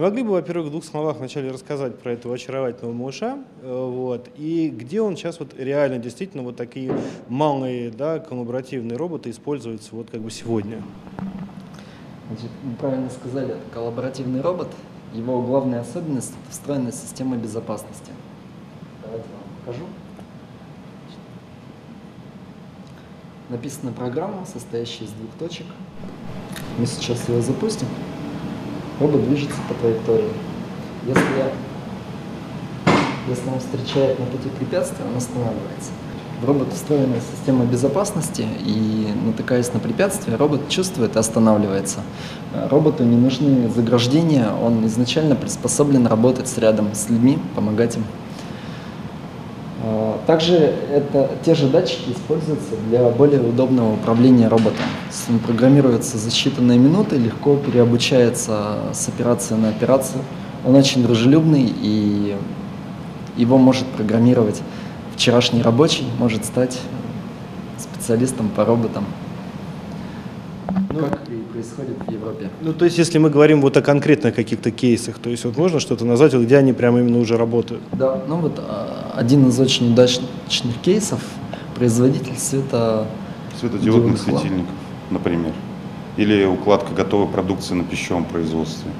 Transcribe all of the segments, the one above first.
могли бы, во-первых, в двух словах вначале рассказать про этого очаровательного малыша, э, вот, и где он сейчас вот реально действительно вот такие малые, да, коллаборативные роботы используются вот как бы сегодня? Значит, вы правильно сказали, это коллаборативный робот. Его главная особенность – это встроенная система безопасности. Давайте вам покажу. Написана программа, состоящая из двух точек. Мы сейчас ее запустим. Робот движется по траектории. Если, если он встречает на пути препятствия, он останавливается. В робот встроена система безопасности, и натыкаясь на препятствие, робот чувствует и останавливается. Роботу не нужны заграждения, он изначально приспособлен работать с рядом с людьми, помогать им. А, также это, те же датчики используются для более удобного управления роботом. Программируется за считанные минуты, легко переобучается с операции на операцию. Он очень дружелюбный и его может программировать вчерашний рабочий, может стать специалистом по роботам. Ну, как и происходит в Европе. Ну, то есть, если мы говорим вот о конкретных каких-то кейсах, то есть вот можно что-то назвать, вот где они прямо именно уже работают? Да, ну вот а, один из очень удачных кейсов производитель света светодиодных светильников, например, или укладка готовой продукции на пищевом производстве,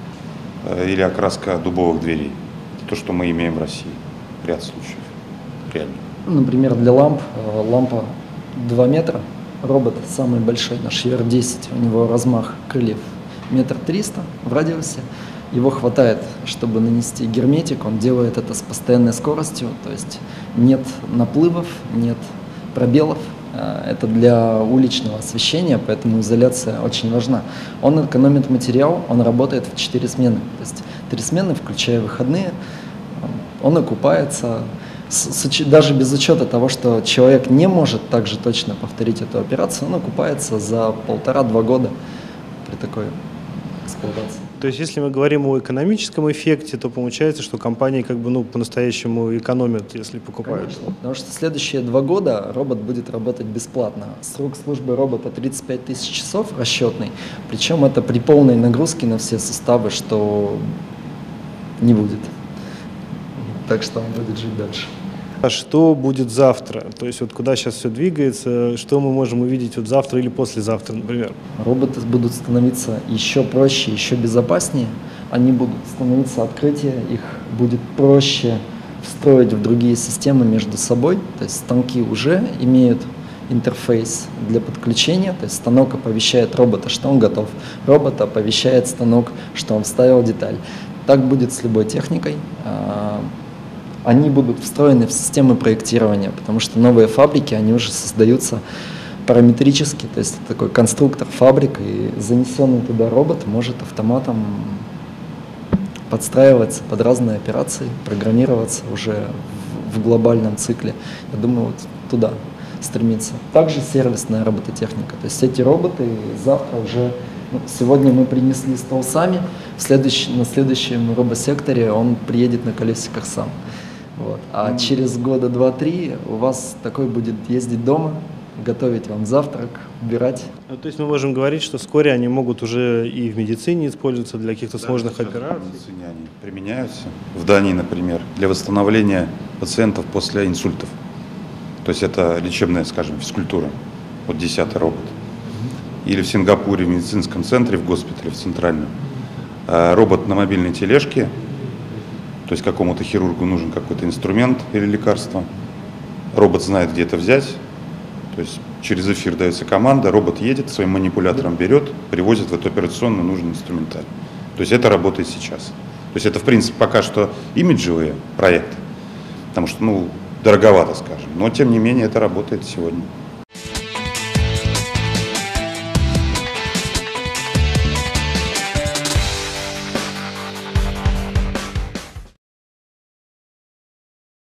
э, или окраска дубовых дверей. Это то, что мы имеем в России, ряд случаев, реально. Например, для ламп, э, лампа 2 метра, робот самый большой, наш ER-10, у него размах крыльев метр триста в радиусе. Его хватает, чтобы нанести герметик, он делает это с постоянной скоростью, то есть нет наплывов, нет пробелов. Э, это для уличного освещения, поэтому изоляция очень важна. Он экономит материал, он работает в 4 смены. То есть 3 смены, включая выходные, он окупается, даже без учета того, что человек не может так же точно повторить эту операцию, он окупается за полтора-два года при такой эксплуатации. То есть, если мы говорим о экономическом эффекте, то получается, что компании как бы ну по-настоящему экономят, если покупают. Конечно, потому что следующие два года робот будет работать бесплатно. Срок службы робота 35 тысяч часов расчетный, причем это при полной нагрузке на все составы, что не будет. Так что он будет жить дальше. А что будет завтра? То есть вот куда сейчас все двигается, что мы можем увидеть вот завтра или послезавтра, например? Роботы будут становиться еще проще, еще безопаснее. Они будут становиться открытие, их будет проще встроить в другие системы между собой. То есть станки уже имеют интерфейс для подключения, то есть станок оповещает робота, что он готов, робот оповещает станок, что он вставил деталь. Так будет с любой техникой. Они будут встроены в системы проектирования, потому что новые фабрики, они уже создаются параметрически, то есть такой конструктор фабрик, и занесенный туда робот может автоматом подстраиваться под разные операции, программироваться уже в, глобальном цикле. Я думаю, вот туда стремиться. Также сервисная робототехника. То есть эти роботы завтра уже, ну, сегодня мы принесли стол сами, в следующий, на следующем робосекторе он приедет на колесиках сам. Вот. А mm. через года два-три у вас такой будет ездить дома, готовить вам завтрак, убирать. Ну, то есть мы можем говорить, что вскоре они могут уже и в медицине использоваться для каких-то да, сложных операций. В медицине они применяются. В Дании, например, для восстановления пациентов после инсультов. То есть это лечебная, скажем, физкультура. Вот десятый робот. Или в Сингапуре в медицинском центре, в госпитале, в центральном. А, робот на мобильной тележке то есть какому-то хирургу нужен какой-то инструмент или лекарство. Робот знает, где это взять. То есть через эфир дается команда, робот едет, своим манипулятором берет, привозит в эту операционную нужный инструментарий. То есть это работает сейчас. То есть это, в принципе, пока что имиджевые проекты, потому что, ну, дороговато, скажем. Но, тем не менее, это работает сегодня.